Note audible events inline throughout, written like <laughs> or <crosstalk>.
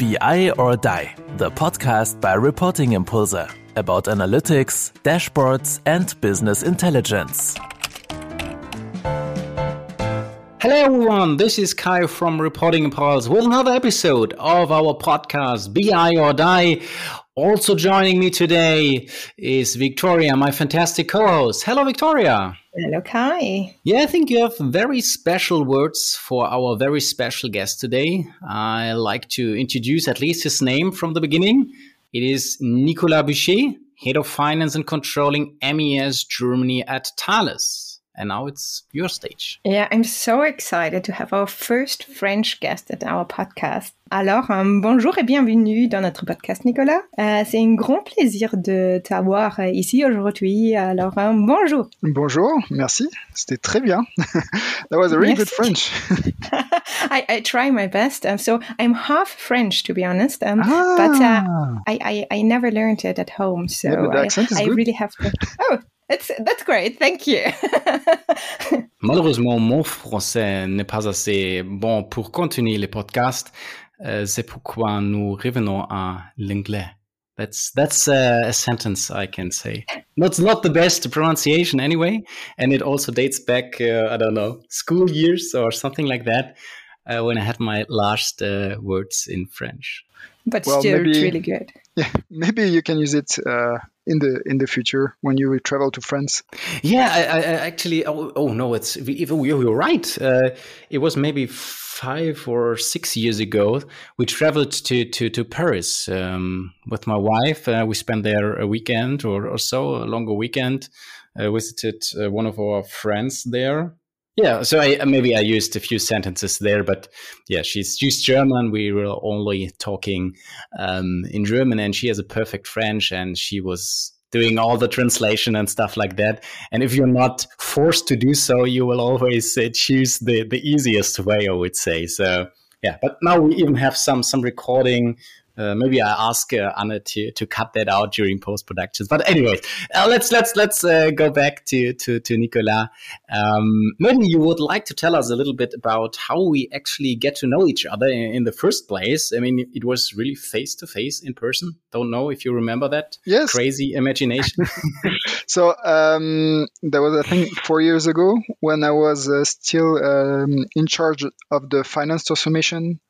BI or Die, the podcast by Reporting Impulse about analytics, dashboards, and business intelligence. Hello, everyone. This is Kai from Reporting Impulse with another episode of our podcast, BI or Die. Also joining me today is Victoria, my fantastic co host. Hello, Victoria. Hello, Kai. Yeah, I think you have very special words for our very special guest today. I like to introduce at least his name from the beginning. It is Nicolas Boucher, Head of Finance and Controlling MES Germany at Thales. And now it's your stage. Yeah, I'm so excited to have our first French guest at our podcast. Alors, um, bonjour et bienvenue dans notre podcast, Nicolas. Uh, c'est un grand plaisir de t'avoir uh, ici aujourd'hui. Alors, um, bonjour. Bonjour, merci. C'était très bien. <laughs> that was a really merci. good French. <laughs> I, I, try my best. Um, so I'm half French, to be honest. Um, ah. But uh, I, I, I, never learned it at home. So yeah, the accent I, is I good. really have to. <laughs> Oh, It's, that's great, thank you. <laughs> Malheureusement, mon français n'est pas assez bon pour continuer le podcast. Euh, c'est pourquoi nous revenons à l'anglais. That's that's uh, a sentence I can say. That's not the best pronunciation anyway, and it also dates back uh, I don't know school years or something like that uh, when I had my last uh, words in French. But well, still, maybe, really good. <laughs> Yeah, maybe you can use it uh, in the in the future when you travel to France. Yeah, I, I actually. Oh, oh, no, it's you're right. Uh, it was maybe five or six years ago. We traveled to to to Paris um, with my wife. Uh, we spent there a weekend or, or so, a longer weekend. Uh, visited uh, one of our friends there. Yeah, so I, maybe I used a few sentences there, but yeah, she's she's German. We were only talking um, in German, and she has a perfect French, and she was doing all the translation and stuff like that. And if you're not forced to do so, you will always uh, choose the the easiest way, I would say. So yeah, but now we even have some some recording uh, maybe I ask uh, Anna to, to cut that out during post productions. But anyway, uh, let's let's let's uh, go back to to, to Nicolas. Um, maybe you would like to tell us a little bit about how we actually get to know each other in, in the first place. I mean, it was really face to face in person. Don't know if you remember that. Yes. Crazy imagination. <laughs> <laughs> so um, that was I think four years ago when I was uh, still um, in charge of the finance transformation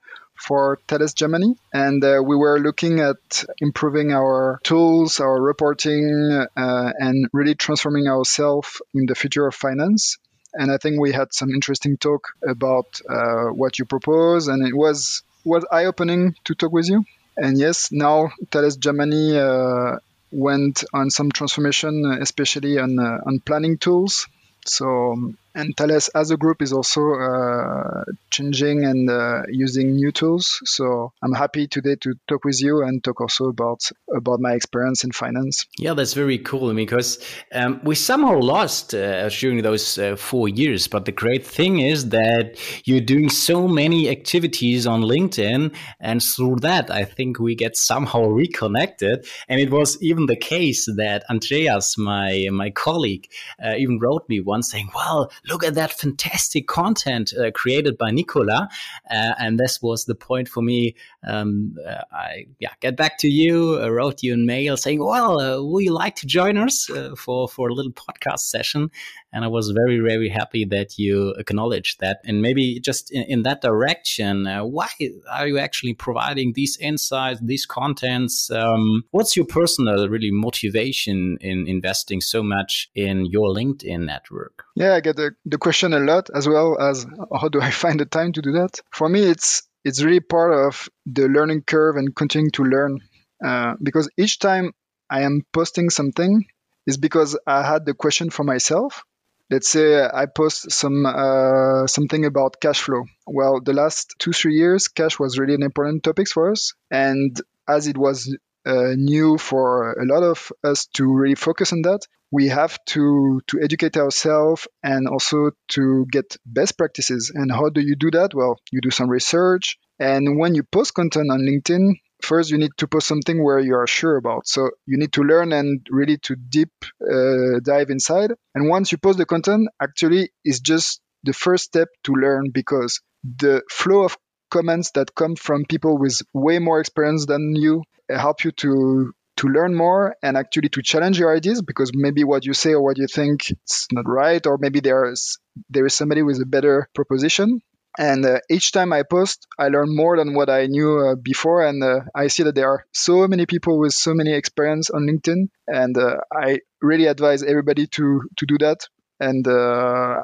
for Thales Germany. And uh, we were looking at improving our tools, our reporting, uh, and really transforming ourselves in the future of finance. And I think we had some interesting talk about uh, what you propose, and it was was eye opening to talk with you. And yes, now Thales Germany uh, went on some transformation, especially on uh, on planning tools. So and Thales as a group is also uh, changing and uh, using new tools. So I'm happy today to talk with you and talk also about about my experience in finance. Yeah, that's very cool because um, we somehow lost uh, during those uh, four years. But the great thing is that you're doing so many activities on LinkedIn, and through that, I think we get somehow reconnected. And it was even the case that Andreas, my my colleague, uh, even wrote me once saying, "Well." Look at that fantastic content uh, created by Nicola. Uh, and this was the point for me. Um, uh, I yeah, get back to you, uh, wrote you a mail saying, well, uh, would you like to join us uh, for, for a little podcast session? And I was very, very happy that you acknowledged that. And maybe just in, in that direction, why are you actually providing these insights, these contents? Um, what's your personal really motivation in investing so much in your LinkedIn network? Yeah, I get the, the question a lot as well as how do I <laughs> find the time to do that? For me, it's it's really part of the learning curve and continuing to learn uh, because each time I am posting something is because I had the question for myself. Let's say I post some uh, something about cash flow. Well, the last two three years, cash was really an important topic for us, and as it was uh, new for a lot of us to really focus on that, we have to to educate ourselves and also to get best practices. And how do you do that? Well, you do some research, and when you post content on LinkedIn, first you need to post something where you are sure about. So you need to learn and really to deep uh, dive inside. And once you post the content, actually, it's just the first step to learn because the flow of comments that come from people with way more experience than you help you to to learn more and actually to challenge your ideas because maybe what you say or what you think is not right or maybe there's there is somebody with a better proposition. And uh, each time i post i learn more than what i knew uh, before and uh, i see that there are so many people with so many experience on linkedin and uh, i really advise everybody to to do that. And uh,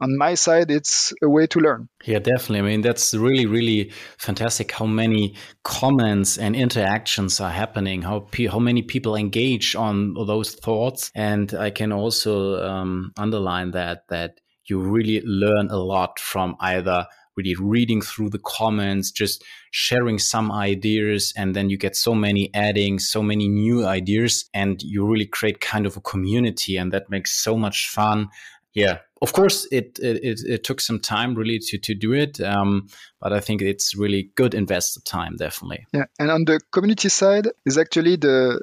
on my side, it's a way to learn. Yeah, definitely. I mean, that's really, really fantastic how many comments and interactions are happening, how, how many people engage on those thoughts. And I can also um, underline that, that you really learn a lot from either really reading through the comments, just sharing some ideas, and then you get so many adding, so many new ideas, and you really create kind of a community, and that makes so much fun yeah of course it, it it took some time really to to do it um, but i think it's really good invested time definitely yeah and on the community side is actually the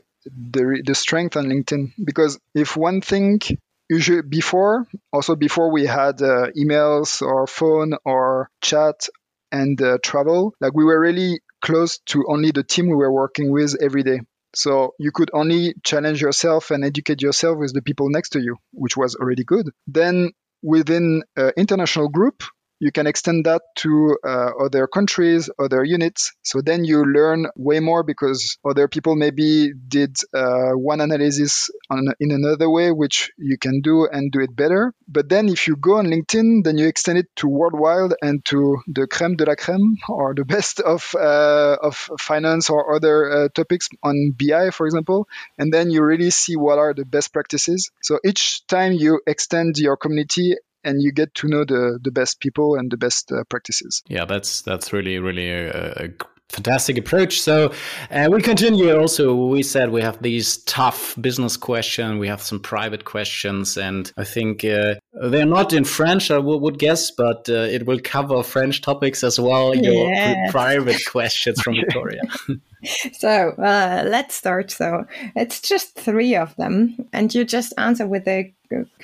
the the strength on linkedin because if one thing usually before also before we had uh, emails or phone or chat and uh, travel like we were really close to only the team we were working with every day so you could only challenge yourself and educate yourself with the people next to you, which was already good. Then within an international group, you can extend that to uh, other countries, other units. So then you learn way more because other people maybe did uh, one analysis on, in another way, which you can do and do it better. But then if you go on LinkedIn, then you extend it to worldwide and to the creme de la creme or the best of, uh, of finance or other uh, topics on BI, for example. And then you really see what are the best practices. So each time you extend your community and you get to know the the best people and the best uh, practices. Yeah, that's that's really really a, a fantastic approach. So uh, we continue. Also, we said we have these tough business questions. We have some private questions, and I think uh, they're not in French. I would guess, but uh, it will cover French topics as well. Your yes. private questions from Victoria. <laughs> <laughs> so uh, let's start. So it's just three of them, and you just answer with a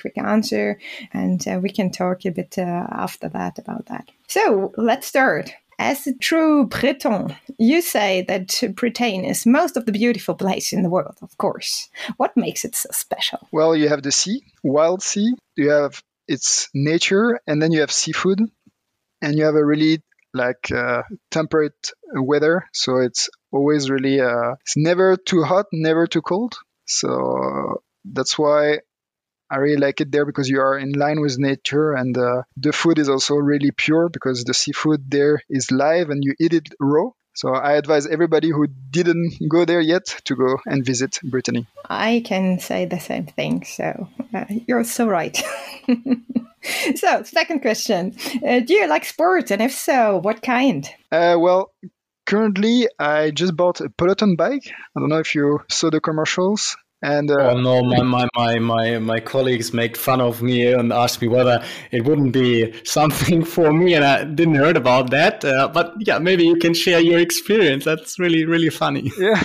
quick answer, and uh, we can talk a bit uh, after that about that. So let's start. As a true Breton, you say that Britain is most of the beautiful place in the world, of course. What makes it so special? Well, you have the sea, wild sea. You have its nature, and then you have seafood, and you have a really like uh, temperate weather. So it's always really uh, it's never too hot, never too cold. So that's why I really like it there because you are in line with nature and uh, the food is also really pure because the seafood there is live and you eat it raw. So I advise everybody who didn't go there yet to go and visit Brittany. I can say the same thing. So uh, you're so right. <laughs> so, second question uh, Do you like sports? And if so, what kind? Uh, well, currently, I just bought a Peloton bike. I don't know if you saw the commercials. And uh, oh no, my, my, my, my, my colleagues make fun of me and ask me whether it wouldn't be something <laughs> for me, and I didn't heard about that. Uh, but yeah, maybe you can share your experience. That's really really funny. <laughs> Yeah,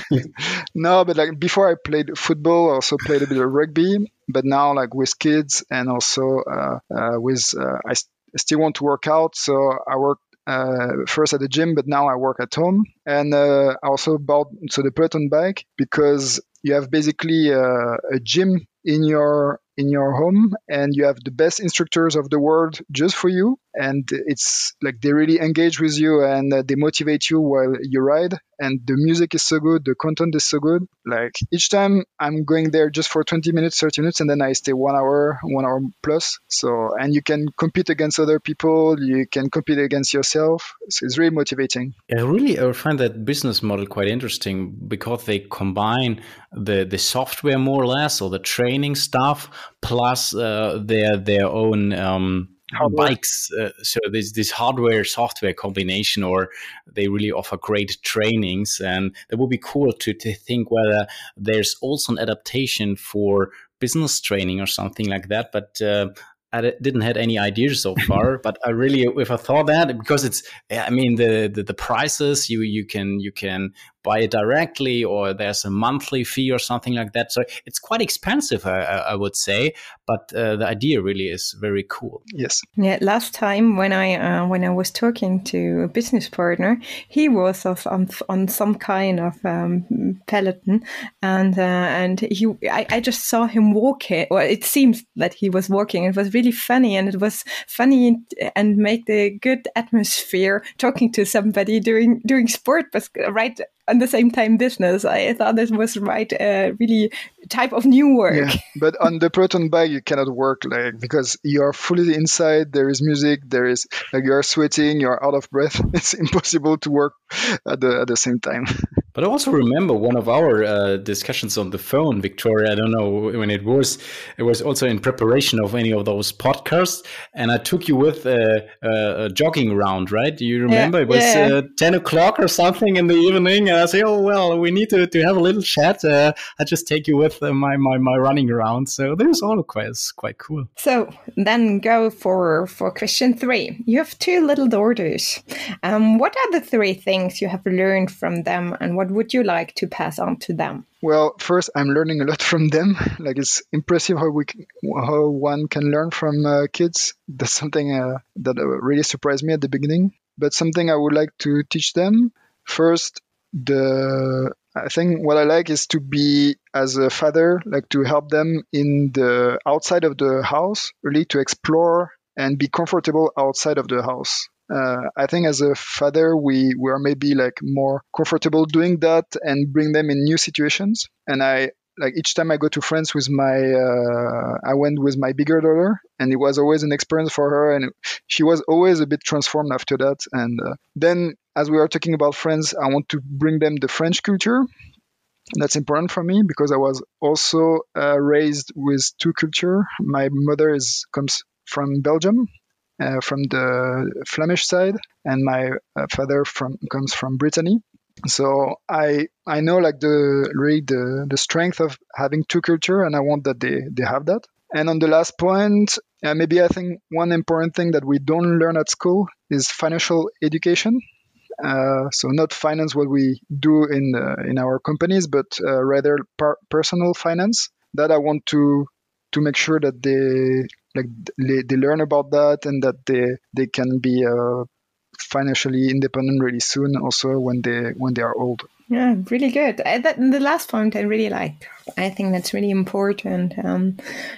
no, but like before I played football, I also played a bit of rugby. But now, like with kids and also uh, uh with, uh, I, st- I still want to work out, so I work uh, first at the gym, but now I work at home. And uh, I also bought so the Peloton bike because you have basically a, a gym in your in your home and you have the best instructors of the world just for you and it's like they really engage with you and uh, they motivate you while you ride. And the music is so good the content is so good. Like each time i'm going there just for 20 minutes 30 minutes and then i stay one hour one hour plus. So and you can compete against other people you can compete against yourself. So it's really motivating. I really i find that business model quite interesting because they combine the the software more or less or the training stuff plus uh, their their own um, bikes. Uh, so there's this hardware software combination, or they really offer great trainings, and that would be cool to to think whether there's also an adaptation for business training or something like that. But uh, I didn't had any ideas so <laughs> far, but I really, if I thought that, because it's, I mean, the, the, the prices you you can you can buy it directly or there's a monthly fee or something like that. So it's quite expensive, I, I would say, but uh, the idea really is very cool. Yes. Yeah. Last time when I uh, when I was talking to a business partner, he was of, on, on some kind of um, peloton, and uh, and he I, I just saw him walking. Well, it seems that he was walking. It was really funny, and it was funny and make the good atmosphere talking to somebody doing doing sport, but right at the same time business. I thought this was right, uh, really type of new work. Yeah, but on the Peloton bike, you cannot work like because you are fully inside. There is music. There is like you are sweating. You are out of breath. <laughs> It's impossible to work at the at the same time. <laughs> But I also remember one of our uh, discussions on the phone, Victoria. I don't know when it was. It was also in preparation of any of those podcasts, and I took you with a, a, a jogging round, right? Do you remember? Yeah, it was yeah. uh, ten o'clock or something in the evening, and I say, "Oh well, we need to, to have a little chat." Uh, I just take you with uh, my, my my running around. So this is all quite quite cool. So then go for for question three. You have two little daughters. Um, what are the three things you have learned from them, and what would you like to pass on to them? Well, first, I'm learning a lot from them. Like it's impressive how we how one can learn from uh, kids. That's something uh, that uh, really surprised me at the beginning. But something I would like to teach them first. The I think what I like is to be as a father, like to help them in the outside of the house, really to explore and be comfortable outside of the house. Uh, I think as a father, we, we are maybe like more comfortable doing that and bring them in new situations. And I, like each time I go to France with my, uh, I went with my bigger daughter, and it was always an experience for her, and she was always a bit transformed after that. And uh, then, as we are talking about France, I want to bring them the French culture. That's important for me because I was also uh, raised with two culture. My mother is comes from Belgium, uh, from the Flemish side, and my uh, father from comes from Brittany. So I I know like the really the the strength of having two culture, and I want that they they have that. And on the last point, uh, maybe I think one important thing that we don't learn at school is financial education. Uh, so not finance what we do in uh, in our companies, but uh, rather par- personal finance. That I want to to make sure that they like they, they learn about that and that they they can be uh, financially independent really soon. Also when they when they are old. Yeah, really good. I, that, the last point I really like. I think that's really important. Um,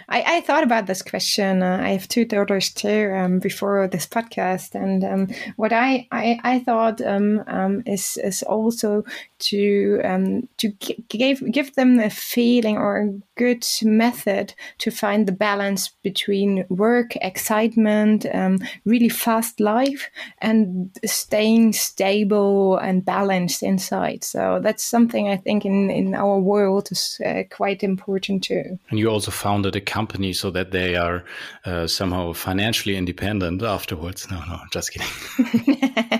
I, I, thought about this question. Uh, I have two daughters too um, before this podcast, and um, what I I, I thought um, um, is is also to um, to give give them a feeling or a good method to find the balance between work, excitement, really fast life, and staying stable and balanced inside. So that's something I think in in our world is. Uh, quite important too. And you also founded a company so that they are uh, somehow financially independent afterwards. No, no, just kidding. <laughs>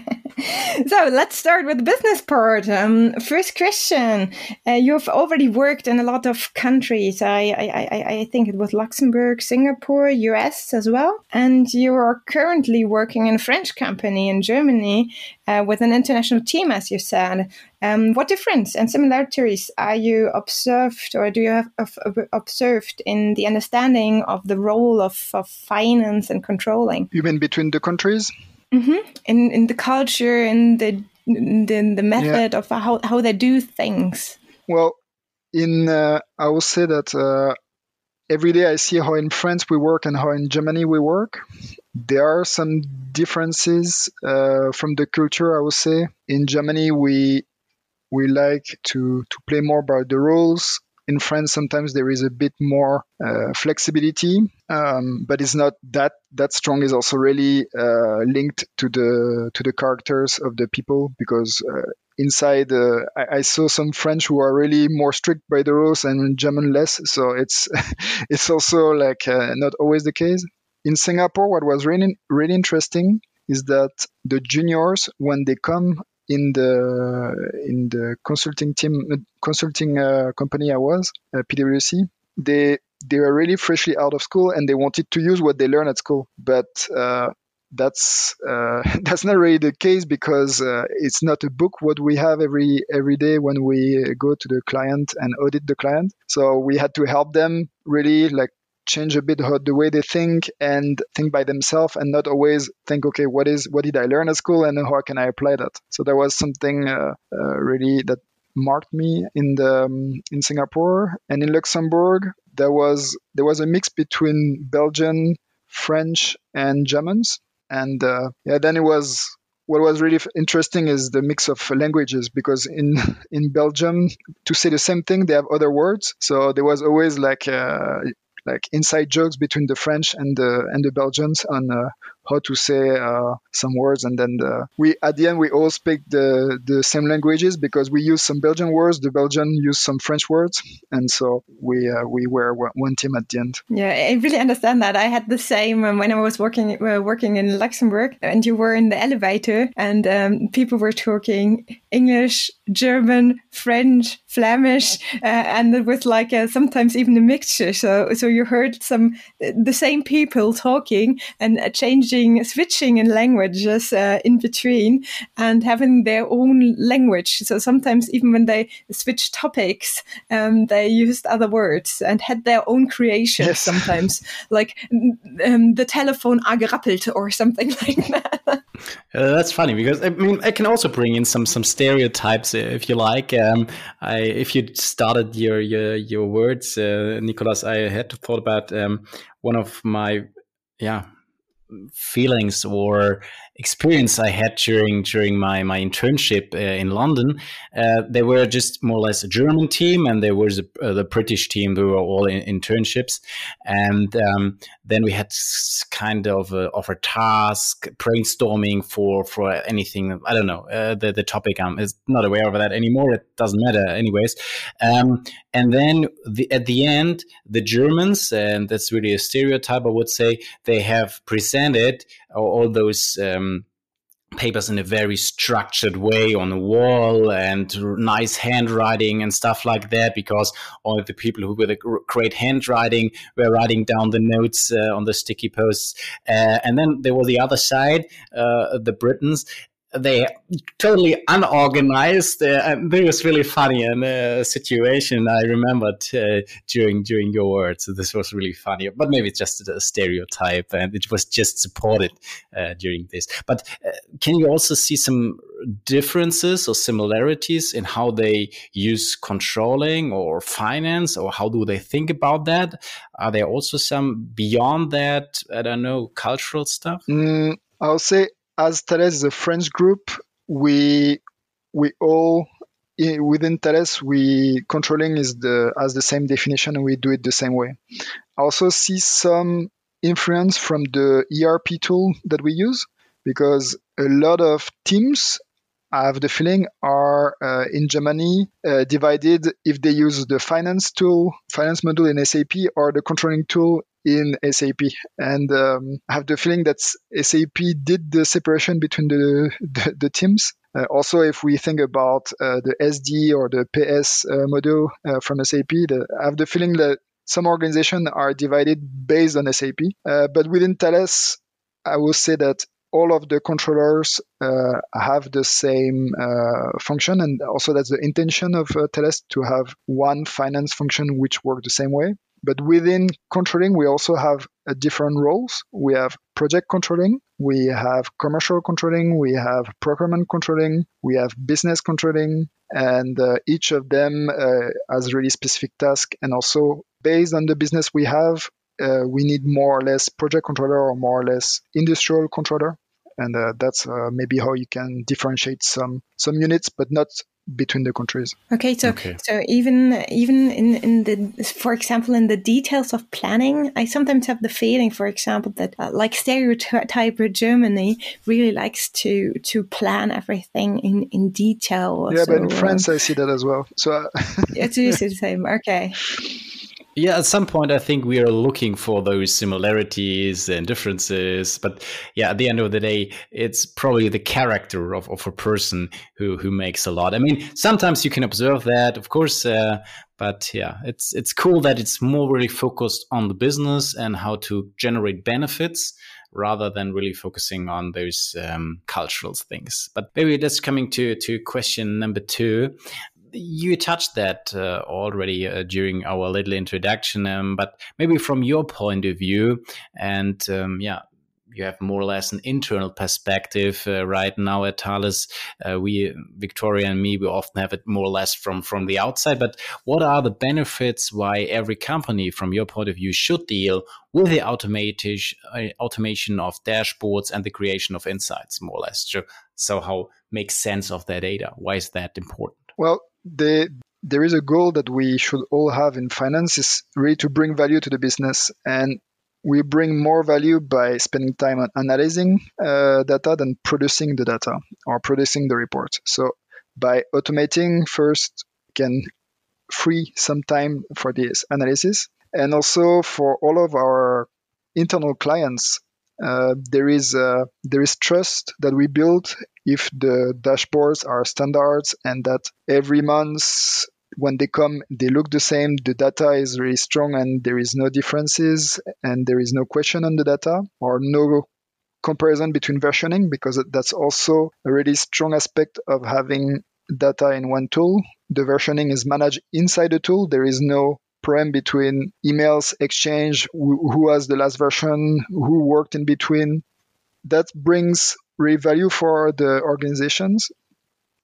<laughs> so let's start with the business part. Um, first question: uh, You've already worked in a lot of countries. I, I, I, I, think it was Luxembourg, Singapore, US as well, and you are currently working in a French company in Germany uh, with an international team, as you said. Um, what difference and similarities are you observed, or do you have observed in the understanding of the role of, of finance and controlling? You mean between the countries? Mm-hmm. In in the culture and the the, the method yeah. of how, how they do things. Well, in uh, I will say that uh, every day I see how in France we work and how in Germany we work. There are some differences uh, from the culture. I would say in Germany we we like to to play more by the rules in France, sometimes there is a bit more uh, flexibility, um, but it's not that that strong. Is also really uh, linked to the to the characters of the people because uh, inside uh, I, I, saw some French who are really more strict by the rules and German less. So it's <laughs> it's also like uh, not always the case. In Singapore, what was really really interesting is that the juniors when they come in the in the consulting team consulting uh, company I was uh, PwC they they were really freshly out of school and they wanted to use what they learned at school but uh, that's uh, <laughs> that's not really the case because uh, it's not a book what we have every every day when we go to the client and audit the client. So we had to help them really like change a bit how, the way they think and think by themselves and not always think okay what is what did i learn at school and how can i apply that? So there was something uh, uh, really that marked me in the um, in singapore and in luxembourg. There was there was a mix between belgian french and germans. And uh, yeah then it was what was really interesting is the mix of languages because in <laughs> in Belgium to say the same thing they have other words. So there was always like uh, like inside jokes between the French and the and the Belgians on uh, how to say uh, some words, and then the, we at the end we all speak the the same languages because we use some Belgian words, the Belgian use some French words, and so we uh, we were one team at the end. Yeah, I really understand that. I had the same um, when I was working uh, working in Luxembourg, and you were in the elevator, and um, people were talking English, German, French, Flemish, uh, and it was like sometimes even a mixture. So so you heard some the same people talking and changing switching switching in languages uh, in between and having their own language. So sometimes even when they switch topics, um, they used other words and had their own creations. Yes. Sometimes like um, the telephone agerappelt or something <laughs> like that. Uh, that's funny because I mean I can also bring in some some stereotypes uh, if you like. Um, I if you started your your your words, uh, Nicolas, I had to thought about um, one of my yeah feelings or experience I had during during my my internship uh, in London. Uh, they were just more or less a German team, and there was a, uh, the British team. We were all in internships, and um, then we had kind of a, of a task brainstorming for for anything. I don't know uh, the the topic. I'm is not aware of that anymore. It doesn't matter, anyways. Um, and then the, at the end, the Germans, and that's really a stereotype, I would say, they have presented all those. Um, papers in a very structured way on the wall and nice handwriting and stuff like that because all the people who with a great handwriting were writing down the notes uh, on the sticky posts uh, and then there was the other side uh, the britons they totally unorganized. Uh, and it was really funny and a uh, situation I remembered uh, during during your words. So this was really funny, but maybe it's just a stereotype, and it was just supported uh, during this. But uh, can you also see some differences or similarities in how they use controlling or finance, or how do they think about that? Are there also some beyond that? I don't know, cultural stuff. Mm, I'll say as Thales a French group, we we all within Thales we controlling is the as the same definition and we do it the same way. I also see some influence from the ERP tool that we use because a lot of teams I have the feeling are uh, in Germany uh, divided if they use the finance tool, finance module in SAP or the controlling tool in SAP. And um, I have the feeling that SAP did the separation between the, the, the teams. Uh, also, if we think about uh, the SD or the PS uh, module uh, from SAP, the, I have the feeling that some organizations are divided based on SAP. Uh, but within Thales, I will say that all of the controllers uh, have the same uh, function, and also that's the intention of uh, to have one finance function which work the same way. But within controlling, we also have different roles. We have project controlling, we have commercial controlling, we have procurement controlling, we have business controlling, and uh, each of them uh, has really specific task. And also, based on the business we have, uh, we need more or less project controller or more or less industrial controller and uh, that's uh, maybe how you can differentiate some some units but not between the countries. Okay, so okay. so even even in in the for example in the details of planning, I sometimes have the feeling, for example, that uh, like stereotype Germany really likes to to plan everything in in detail. Yeah, so, but in France, um, I see that as well. So uh, it's <laughs> the same. Okay. Yeah, at some point, I think we are looking for those similarities and differences. But yeah, at the end of the day, it's probably the character of, of a person who, who makes a lot. I mean, sometimes you can observe that, of course, uh, but yeah, it's it's cool that it's more really focused on the business and how to generate benefits rather than really focusing on those um, cultural things. But maybe that's coming to to question number two you touched that uh, already uh, during our little introduction, um, but maybe from your point of view, and um, yeah, you have more or less an internal perspective uh, right now at Thales. Uh, we, Victoria and me, we often have it more or less from from the outside. But what are the benefits? Why every company, from your point of view, should deal with the automation uh, automation of dashboards and the creation of insights, more or less. So, so how make sense of their data? Why is that important? Well, the there is a goal that we should all have in finance is really to bring value to the business. And we bring more value by spending time on analyzing uh, data than producing the data or producing the report. So by automating first can free some time for this analysis. And also for all of our internal clients uh, there is uh, there is trust that we build if the dashboards are standards and that every month when they come they look the same the data is really strong and there is no differences and there is no question on the data or no comparison between versioning because that's also a really strong aspect of having data in one tool. The versioning is managed inside the tool. There is no prem between emails exchange who, who has the last version who worked in between. That brings real value for the organizations.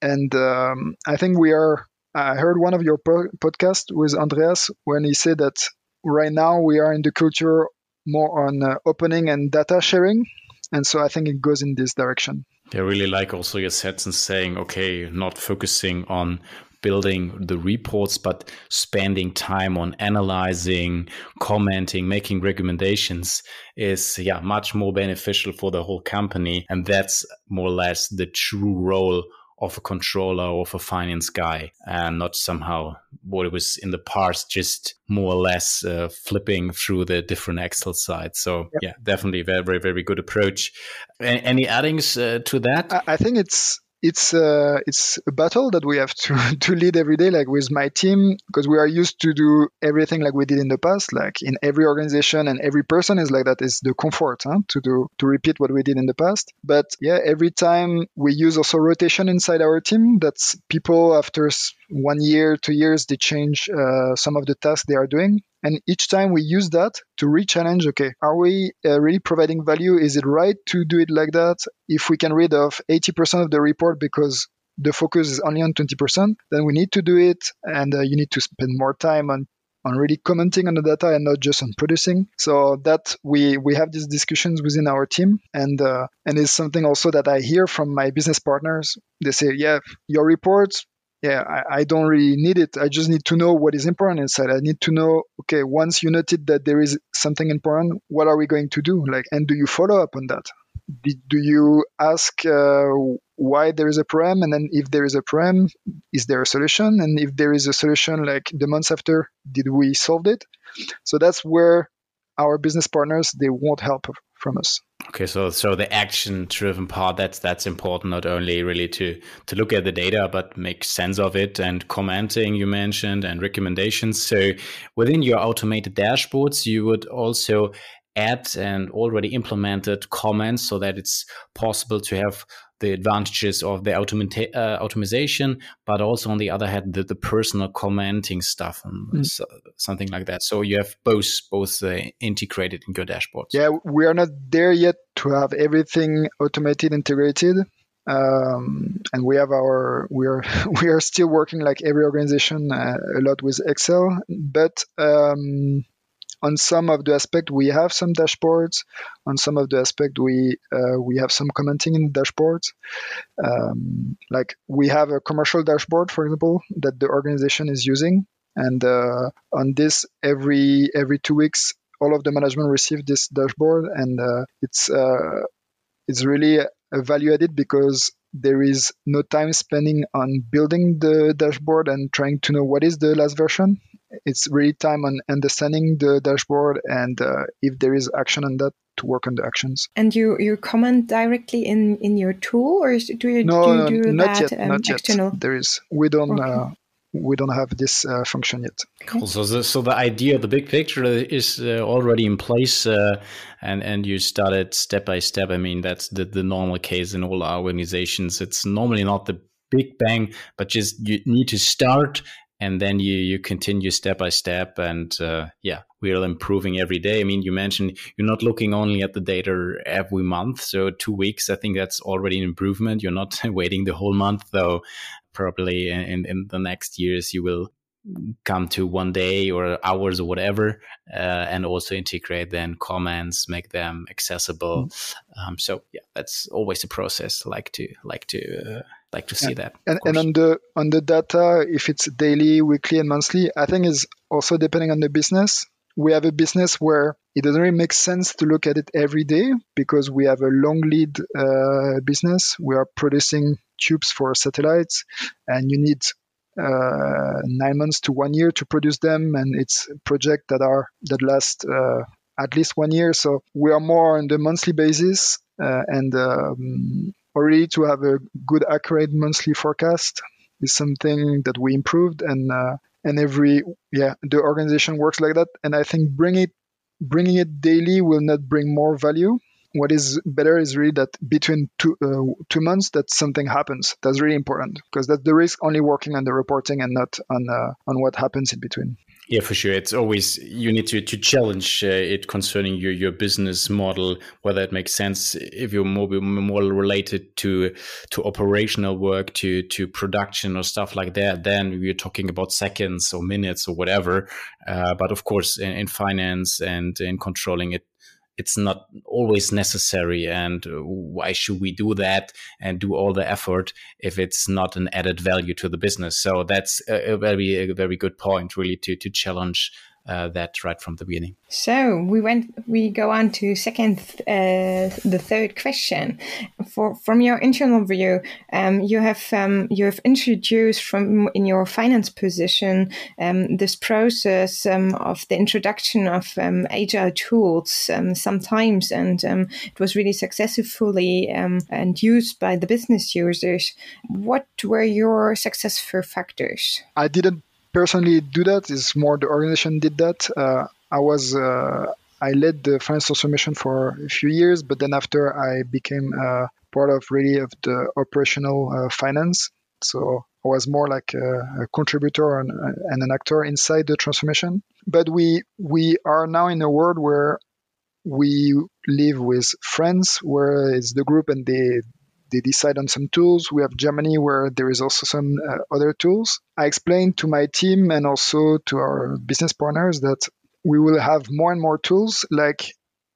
And um, I think we are. I heard one of your po- podcasts with Andreas when he said that right now we are in the culture more on uh, opening and data sharing, and so I think it goes in this direction. I really like also your sentence saying, okay, not focusing on building the reports, but spending time on analyzing, commenting, making recommendations is yeah much more beneficial for the whole company, and that's more or less the true role of a controller or of a finance guy and not somehow what it was in the past just more or less uh, flipping through the different excel sites. So yep. yeah definitely very very very good approach. Any addings uh, to that? I think it's it's uh, it's a battle that we have to <laughs> to lead every day, like with my team, because we are used to do everything like we did in the past. Like in every organization and every person is like that. Is the comfort huh, to do to repeat what we did in the past. But yeah, every time we use also rotation inside our team. That's people after one year, two years, they change uh, some of the tasks they are doing. And each time we use that to re-challenge, okay, are we uh, really providing value? Is it right to do it like that? If we can rid of 80% of the report because the focus is only on 20%, then we need to do it. And uh, you need to spend more time on on really commenting on the data and not just on producing. So that we we have these discussions within our team, and uh, and it's something also that I hear from my business partners. They say, yeah, your reports yeah, I, I, don't really need it. I just need to know what is important inside. I need to know, okay, once you noted that there is something important, what are we going to do? Like, and do you follow up on that? do you ask uh, why there is a problem? And then if there is a problem, is there a solution? And if there is a solution, like the months after, did we solve it? So that's where our business partners, they won't help from us. Okay, so so the action driven part that's that's important not only really to to look at the data but make sense of it and commenting you mentioned and recommendations. So within your automated dashboards you would also add and already implemented comments so that it's possible to have the advantages of the automata- uh, automation, but also on the other hand, the, the personal commenting stuff and mm. so, something like that. So you have both both uh, integrated in your dashboards. Yeah, we are not there yet to have everything automated, integrated. Um, and we have our we are <laughs> we are still working like every organization uh, a lot with Excel, but um, on some of the aspect we have some dashboards on some of the aspect we uh, we have some commenting in dashboards. Um, like we have a commercial dashboard for example that the organization is using. And uh, on this every every two weeks all of the management receive this dashboard. And uh, it's uh, it's really a value added because there is no time spending on building the dashboard and trying to know what is the last version. It's really time on understanding the dashboard and uh, if there is action on that to work on the actions. And you you comment directly in in your tool, or do you no, do, you do not that yet, um, not external? Yet. There is we don't. Okay. Uh, we don't have this uh, function yet. Cool. So the, so the idea, of the big picture is uh, already in place, uh, and and you started step by step. I mean, that's the, the normal case in all our organizations. It's normally not the big bang, but just you need to start and then you you continue step by step and uh, yeah we're improving every day. I mean you mentioned you're not looking only at the data every month so two weeks i think that's already an improvement. You're not <laughs> waiting the whole month though. Probably in, in the next years you will come to one day or hours or whatever uh, and also integrate then comments make them accessible. Mm. um, so yeah that's always a process like to like to uh, like to see and, that and, and on the on the data if it's daily weekly and monthly i think is also depending on the business. We have a business where it doesn't really make sense to look at it every day because we have a long lead uh, business. We are producing tubes for satellites and you need uh, nine months to one year to produce them, and it's projects that are that last uh, at least one year. So we are more on the monthly basis, uh, and um, already to have a good, accurate monthly forecast is something that we improved, and uh, and every yeah the organization works like that. And I think bring it bringing it daily will not bring more value what is better is really that between two uh, two months that something happens. That's really important because that's the risk only working on the reporting and not on uh, on what happens in between. Yeah, for sure. It's always you need to to challenge uh, it concerning your your business model, whether it makes sense if you're more more related to to operational work, to to production or stuff like that. Then we're talking about seconds or minutes or whatever. Uh, but of course, in, in finance and in controlling it, it's not always necessary and uh, why should we do that and do all the effort if it's not an added value to the business? So that's a, very a very good point really to to challenge uh, that right from the beginning. So we went. We go on to second, uh, the third question. For from your internal view, um, you have um, you have introduced from in your finance position um, this process um, of the introduction of um, agile tools um, sometimes, and it was really successfully and used by the business users. What were your successful factors? I didn't personally do that. It's more the organization did that. Uh, I was uh, I led the finance transformation for a few years, but then after I became uh, part of really of the operational uh, finance. So I was more like a, a contributor and, and, an actor inside the transformation. But we we are now in a world where we live with France, where it's the group and they they decide on some tools. We have Germany where there is also some uh, other tools. I explained to my team and also to our business partners that we will have more and more tools like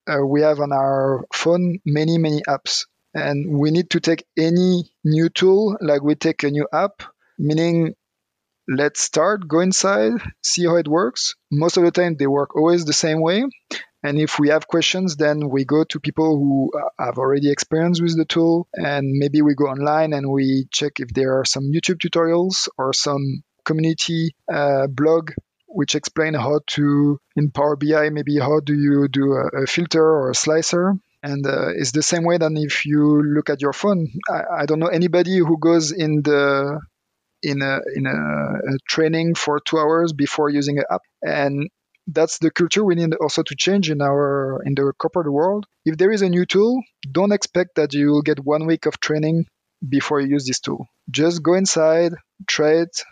uh, we have on our phone many many apps and we need to take any new tool like we take a new app meaning let's start go inside see how it works most of the time they work always the same way and if we have questions, then we go to people who uh, have already experience with the tool. And maybe we go online and we check if there are some YouTube tutorials or some community uh, blog which explain how to, in Power BI, maybe how do you do a, a filter or a slicer. And uh, it's the same way than if you look at your phone. I, I don't know anybody who goes in the in a in a, a, training for two hours before using an app and that's the culture we need also to change in our in the corporate world. If there is a new tool, don't expect that you will get one week of training before you use this tool. Just go inside, try it,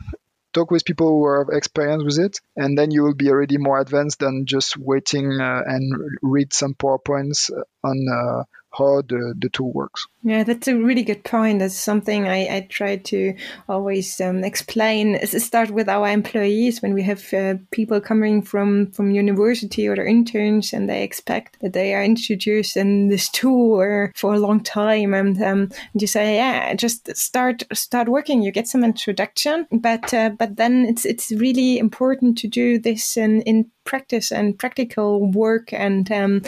talk with people who have experience with it, and then you will be already more advanced than just waiting uh, and read some PowerPoints on uh, how the, the tool works. Yeah, that's a really good point. That's something I, I try to always um, explain. Start with our employees when we have uh, people coming from, from university or interns and they expect that they are introduced in this tool for a long time. And um, you say, yeah, just start start working. You get some introduction, but uh, but then it's it's really important to do this in, in practice and practical work and um,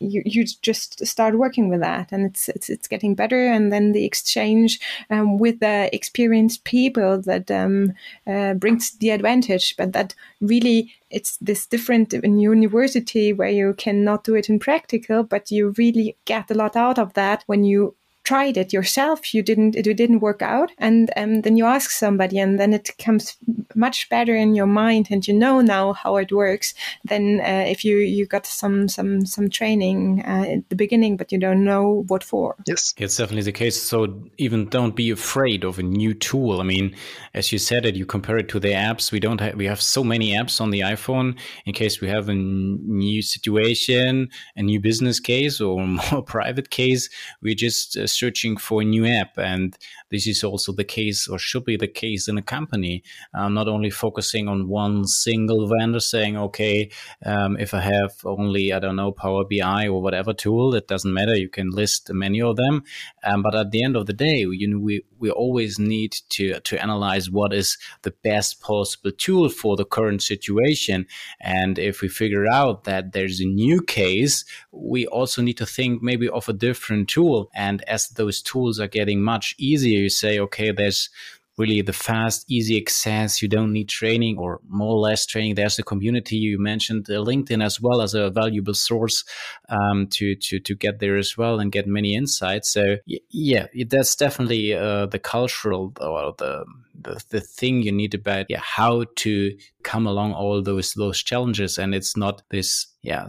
you, you just start working with that and it's it's, it's getting better. And then the exchange um, with the experienced people that um, uh, brings the advantage. But that really it's this different in university where you cannot do it in practical but you really get a lot out of that when you tried it yourself, you didn't, it didn't work out. And um, then you ask somebody and then it comes much better in your mind and you know now how it works than uh, if you, you got some, some, some training uh, at the beginning, but you don't know what for. Yes. It's definitely the case. So even don't be afraid of a new tool. I mean, as you said it, you compare it to the apps. We don't have, we have so many apps on the iPhone in case we have a new situation, a new business case or more <laughs> private case. We're just uh, searching for a new app. And this is also the case or should be the case in a company. Uh, not only focusing on one single vendor saying, okay, um, if I have only, I don't know, Power BI or whatever tool, it doesn't matter. You can list many of them. Um, but at the end of the day, you know, we, we always need to, to analyze what is the best possible tool for the current situation. And if we figure out that there's a new case, we also need to think maybe of a different tool. And as those tools are getting much easier, you say, okay, there's really the fast, easy access. You don't need training or more or less training. There's a community. You mentioned uh, LinkedIn as well as a valuable source um, to to to get there as well and get many insights. So yeah, that's definitely uh, the cultural or the, the the thing you need about yeah how to come along all those those challenges. And it's not this yeah.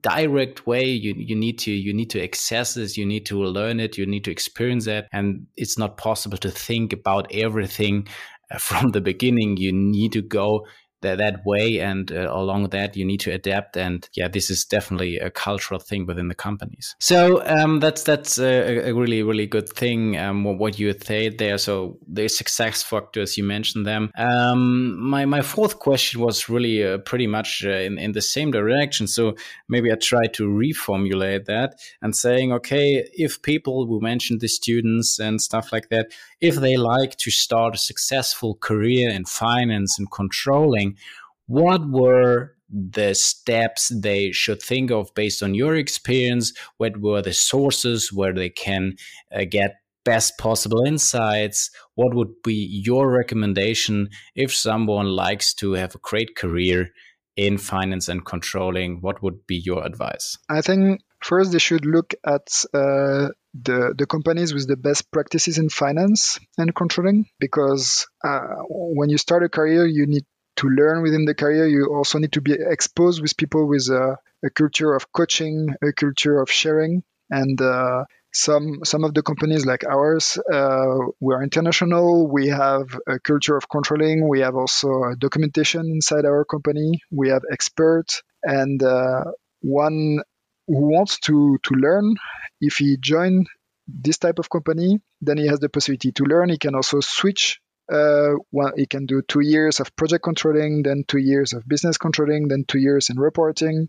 Direct way you you need to you need to access this you need to learn it you need to experience it and it's not possible to think about everything uh, <laughs> from the beginning. You need to go that, that way and uh, along that you need to adapt and yeah this is definitely a cultural thing within the companies. So um, that's that's a, a, really really good thing um, what you said there. So the success factors you mentioned them. Um, my my fourth question was really uh, pretty much uh, in, in the same direction. So maybe I try to reformulate that and saying okay if people who mentioned the students and stuff like that if they like to start a successful career in finance and controlling, what were the steps they should think of based on your experience? What were the sources where they can uh, get best possible insights? What would be your recommendation if someone likes to have a great career in finance and controlling? What would be your advice? I think first they should look at uh, the, the companies with the best practices in finance and controlling because uh, when you start a career, you need to learn within the career. You also need to be exposed with people with a, a culture of coaching, a culture of sharing, and uh, some some of the companies like ours, uh, we are international. We have a culture of controlling. We have also documentation inside our company. We have experts, and uh, one who wants to to learn if he join this type of company then he has the possibility to learn he can also switch uh, well, he can do two years of project controlling, then two years of business controlling, then two years in reporting.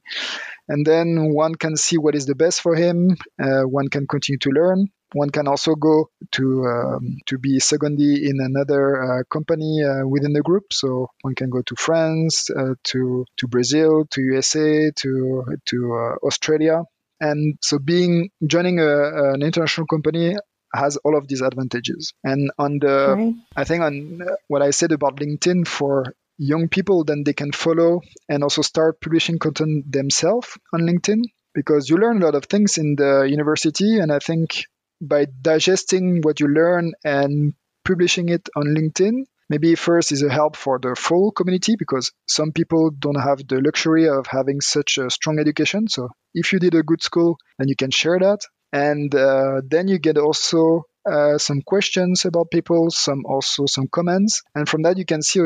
And then one can see what is the best for him. Uh, one can continue to learn. One can also go to um, to be secondary in another uh, company uh, within the group. So one can go to France, uh, to to Brazil, to USA, to to uh, Australia. And so being joining a, an international company has all of these advantages. And on the, right. I think on what I said about LinkedIn for young people, then they can follow and also start publishing content themselves on LinkedIn because you learn a lot of things in the university. And I think by digesting what you learn and publishing it on LinkedIn, maybe first is a help for the full community because some people don't have the luxury of having such a strong education. So if you did a good school, then you can share that and uh, then you get also uh, some questions about people, some also some comments, and from that you can see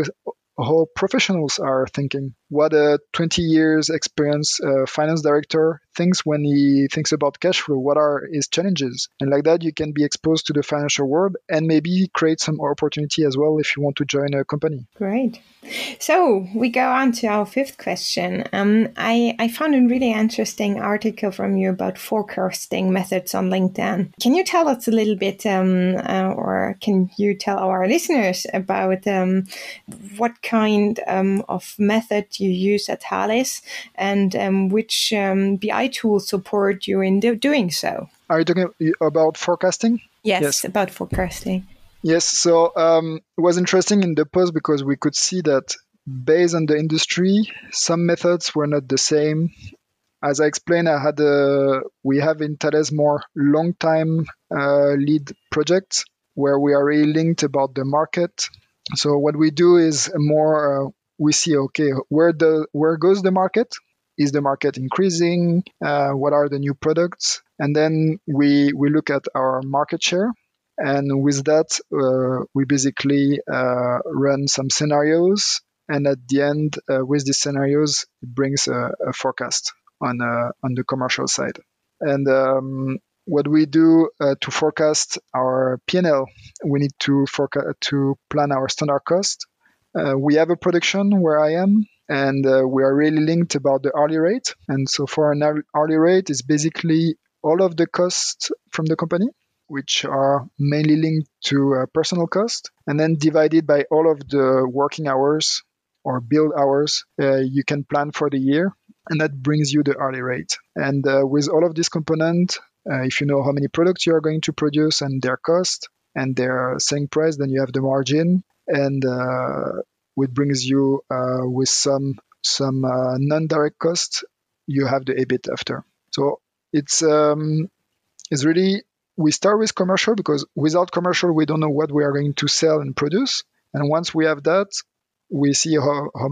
how professionals are thinking. What a 20 years experience uh, finance director thinks when he thinks about cash flow. What are his challenges? And like that, you can be exposed to the financial world and maybe create some opportunity as well if you want to join a company. Great. So we go on to our fifth question. Um, I, I found a really interesting article from you about forecasting methods on LinkedIn. Can you tell us a little bit, um, uh, or can you tell our listeners about um, what kind um, of method you use at Thales and um, which um, BI tools support you in do- doing so? Are you talking about forecasting? Yes, yes. about forecasting. Yes, so um, it was interesting in the post because we could see that based on the industry, some methods were not the same as I explained, I had a, we have in Thales more long time uh, lead projects where we are really linked about the market. So what we do is more uh, we see okay where the where goes the market is the market increasing? Uh, what are the new products? And then we we look at our market share. And with that uh, we basically uh, run some scenarios. And at the end uh, with these scenarios it brings a, a forecast on uh, on the commercial side. And um, what we do uh, to forecast our P&L, we need to forecast to plan our standard cost. We have a production where I am, and uh, we are really linked about the hourly rate. And so for an hourly rate, is basically all of the costs from the company, which are mainly linked to uh, personal cost, and then divided by all of the working hours or build hours uh, you can plan for the year and that brings you the hourly rate. And uh, with all of these components, uh, if you know how many products you are going to produce and their cost and their selling price, then you have the margin, and uh, which brings you uh, with some some non-direct cost, you have the EBIT after. So it's um, it's really we start with commercial because without commercial we don't know what we are going to sell and produce and once we have that we see how, how,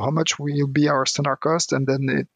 how much will be our standard cost, and then it,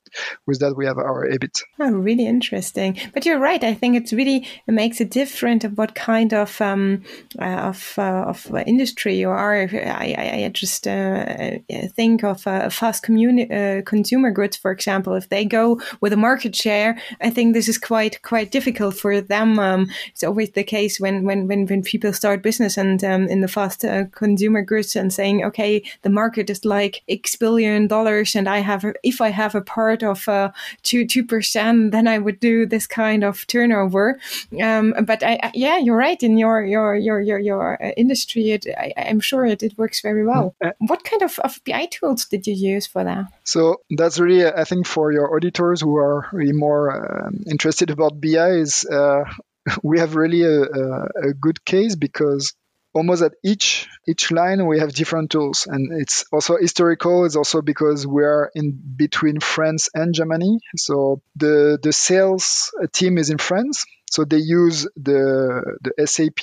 with that we have our EBIT. Oh, really interesting. But you're right. I think it's really it makes it different of what kind of um, uh, of uh, of industry you are. I, I just uh, think of uh, fast communi- uh, consumer goods, for example. If they go with a market share, I think this is quite quite difficult for them. Um, it's always the case when when when, when people start business and um, in the fast uh, consumer goods and saying, okay, the market is like X billion dollars and I have if I have a part of uh, two two percent, then I would do this kind of turnover. Um, but I, I, yeah, you're right. In your your your your your uh, industry, it, I, am sure it, it works very well. Uh, what kind of, of BI tools did you use for that? So that's really, I think, for your auditors who are really more um, interested about BI is. Uh, <laughs> we have really a, a, a good case because almost at each each line we have different tools. And it's also historical. It's also because we are in between france and germany. So the the sales team is in france. So they use the the sap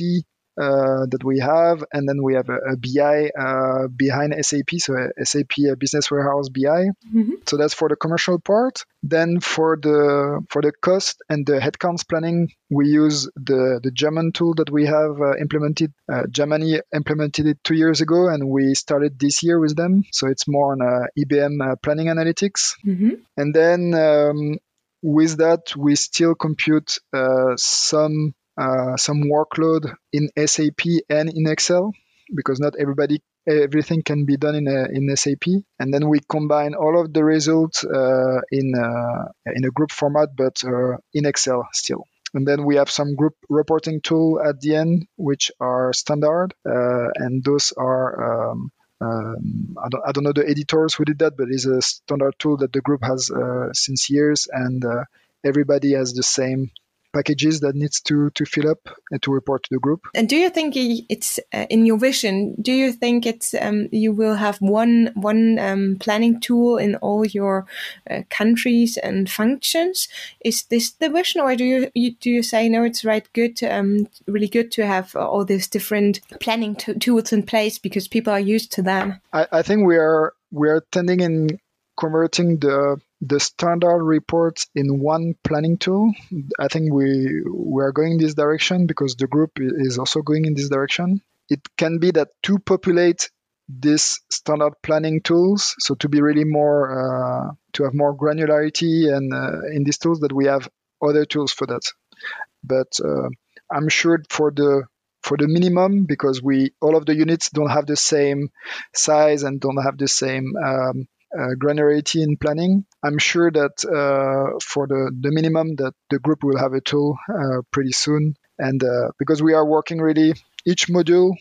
that we have, and then we have a, a BI uh, behind SAP, so SAP a Business Warehouse BI. Mm-hmm. So that's for the commercial part. Then for the for the cost and the headcounts planning, we use the the German tool that we have uh, implemented. Uh, Germany implemented it two years ago, and we started this year with them. So it's more on uh, IBM uh, planning analytics. Mm-hmm. And then um, with that, we still compute some uh, some workload in SAP and in Excel because not everybody everything can be done in a, in SAP, and then we combine all of the results uh, in uh, in a group format, but uh, in Excel still. And then we have some group reporting tool at the end, which are standard, uh, and those are. Um, um, I, don't, I don't know the editors who did that, but it's a standard tool that the group has uh, since years, and everybody has the same packages that needs to to fill up and to report to the group. And do you think it's uh, in your vision? Do you think it's um, you will have one one um, planning tool in all your uh, countries and functions? Is this the vision, or do you, you do you say no? It's right, good, um, really good to have all these different planning tools in place because people are used to them. I, I think we are we are tending in converting the the standard reports in one planning tool. I think we we are going this direction because the group is also going in this direction. It can be that to populate these standard planning tools, so to be really more uh, to have more granularity and uh, in these tools that we have other tools for that. But uh, I'm sure for the for the minimum because we all of the units don't have the same size and don't have the same um, uh, granularity in planning. I'm sure that uh, for the, the minimum that the group will have a tool uh, pretty soon. And uh, because we are working really each module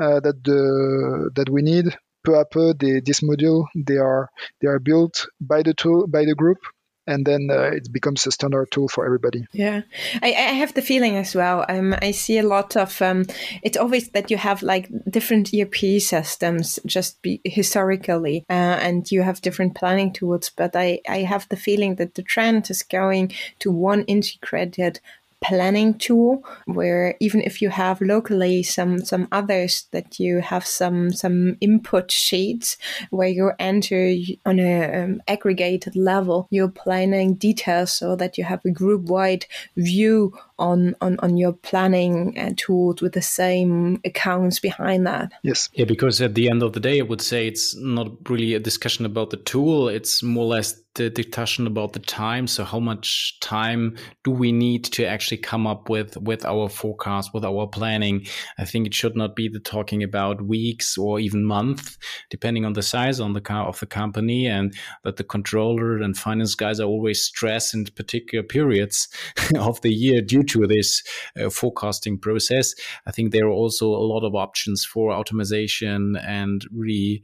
uh, that the that we need peu à peu, this module they are they are built by the tool by the group and then uh, it becomes a standard tool for everybody. Yeah, I, I have the feeling as well. Um, I see a lot of um, it's always that you have like different ERP systems just be, historically, uh, and you have different planning tools. But I, I have the feeling that the trend is going to one integrated planning tool where even if you have locally some some others that you have some some input sheets where you enter on a um, aggregated level your planning details so that you have a group wide view on, on, on your planning uh, tools with the same accounts behind that. Yes. Yeah, because at the end of the day, I would say it's not really a discussion about the tool. It's more or less the discussion about the time. So how much time do we need to actually come up with with our forecast, with our planning? I think it should not be the talking about weeks or even months, depending on the size on the car of the company, and that the controller and finance guys are always stressed in particular periods <laughs> of the year due to this uh, forecasting process. I think there are also a lot of options for automation and really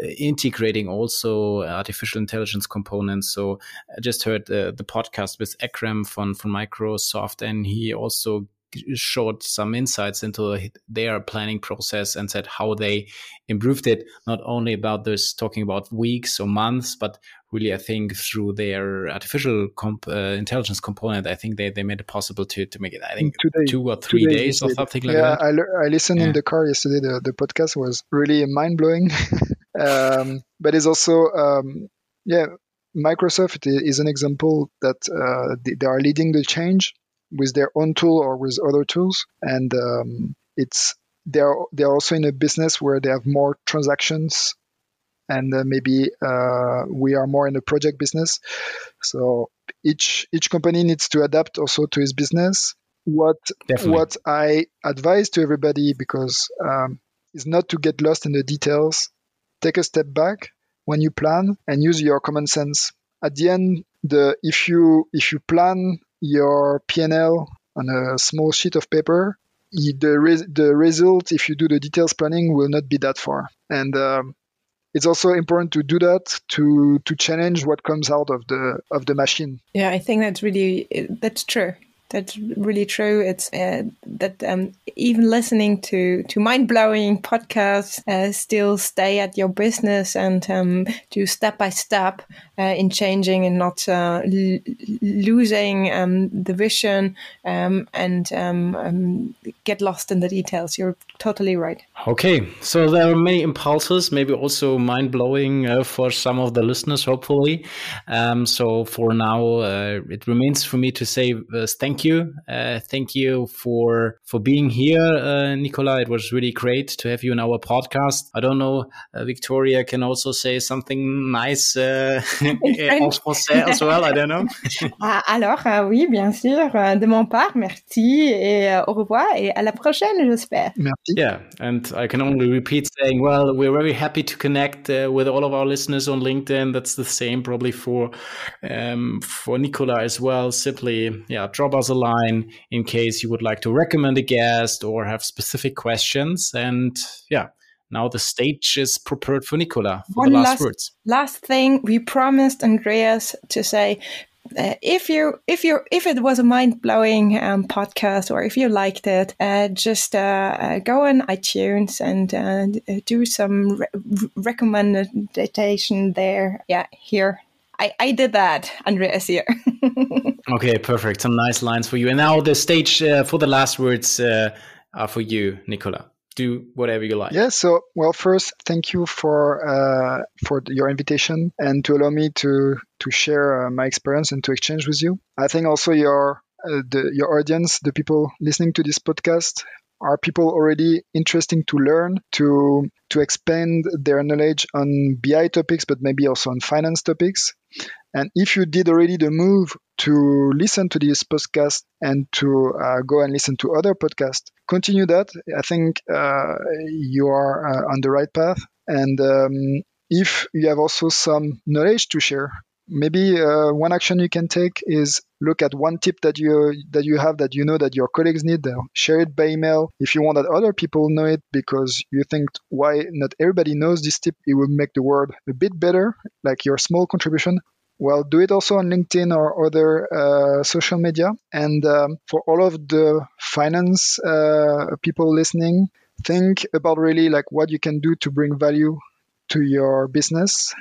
uh, integrating also artificial intelligence components. So I just heard uh, the podcast with Ekrem from, from Microsoft, and he also showed some insights into their planning process and said how they improved it not only about this talking about weeks or months but really i think through their artificial comp, uh, intelligence component i think they, they made it possible to, to make it i think Today, two or three days, days or something like yeah, that I, I listened yeah. in the car yesterday. The, the podcast was really mind-blowing. <laughs> Um, but it's also um, yeah microsoft is an example that uh, they are leading the change with their own tool or with other tools and um, it's they're they're also in a business where they have more transactions and uh, maybe uh, we are more in the project business so each each company needs to adapt also to his business what Definitely. what i advise to everybody because um, is not to get lost in the details take a step back when you plan and use your common sense. At the end, the if you if you plan your PL on a small sheet of paper, the res- the result if you do the details planning will not be that far. And um, it's also important to do that to to challenge what comes out of the of the machine. Yeah, I think that's really that's true that's really true. It's uh, that um, even listening to to mind blowing podcasts uh, still stay at your business and um, do step by step uh, in changing and not uh, l- losing um, the vision um, and um, um, get lost in the details. You're totally right. Okay, so there are many impulses, maybe also mind blowing uh, for some of the listeners, hopefully. so for now, uh, it remains for me to say thank you. Uh, thank you for for being here, uh, Nicola. It was really great to have you in our podcast. I don't know, uh, Victoria can also say something nice uh, <laughs> en <laughs> français as well. I don't know. <laughs> Ah, alors, euh, oui, bien sûr. Euh, de mon part, merci et euh, au revoir et à la prochaine, j'espère. Merci. Yeah, and I can only repeat saying, well, we're very happy to connect uh, with all of our listeners on LinkedIn. That's the same probably for um, for Nicola as well. Simply, yeah, drop us a line in case you would like to recommend a guest or have specific questions. And yeah, now the stage is prepared for Nicola for One the last, last words. Last thing, we promised Andreas to say uh, if you if you if it was a mind blowing um, podcast or if you liked it, uh, just uh, uh go on iTunes and uh, do some re- recommendation there. Yeah, here I, I did that, Andreas here. <laughs> okay, perfect. Some nice lines for you. And now the stage uh, for the last words uh, are for you, Nicola. Do whatever you like. Yeah. So, well, first, thank you for uh, for your invitation and to allow me to to share uh, my experience and to exchange with you. I think also your uh, the, your audience, the people listening to this podcast, are people already interesting to learn to to expand their knowledge on BI topics, but maybe also on finance topics. And if you did already the move to listen to this podcast and to uh, go and listen to other podcasts, continue that. I think uh, you are uh, on the right path. And um, if you have also some knowledge to share, maybe uh, one action you can take is look at one tip that you that you have that you know that your colleagues need share it by email if you want that other people know it because you think why not everybody knows this tip it will make the world a bit better like your small contribution well, do it also on LinkedIn or other uh, social media. And um, for all of the finance uh, people listening, think about really like what you can do to bring value to your business.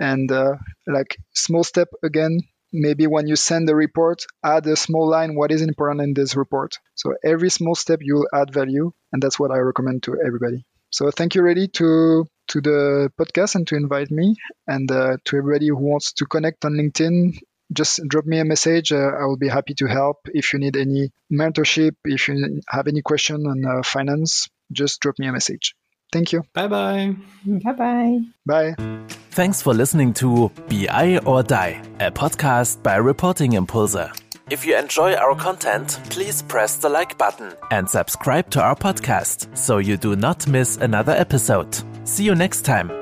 And uh, like small step again, maybe when you send the report, add a small line what is important in this report. So every small step you'll add value, and that's what I recommend to everybody. So thank you, really, to to the podcast and to invite me, and uh, to everybody who wants to connect on LinkedIn. Just drop me a message. Uh, I will be happy to help. If you need any mentorship, if you have any question on uh, finance, just drop me a message. Thank you. Bye bye. Bye bye. Bye. Thanks for listening to BI or Die, a podcast by Reporting Impulse. If you enjoy our content, please press the like button and subscribe to our podcast so you do not miss another episode. See you next time.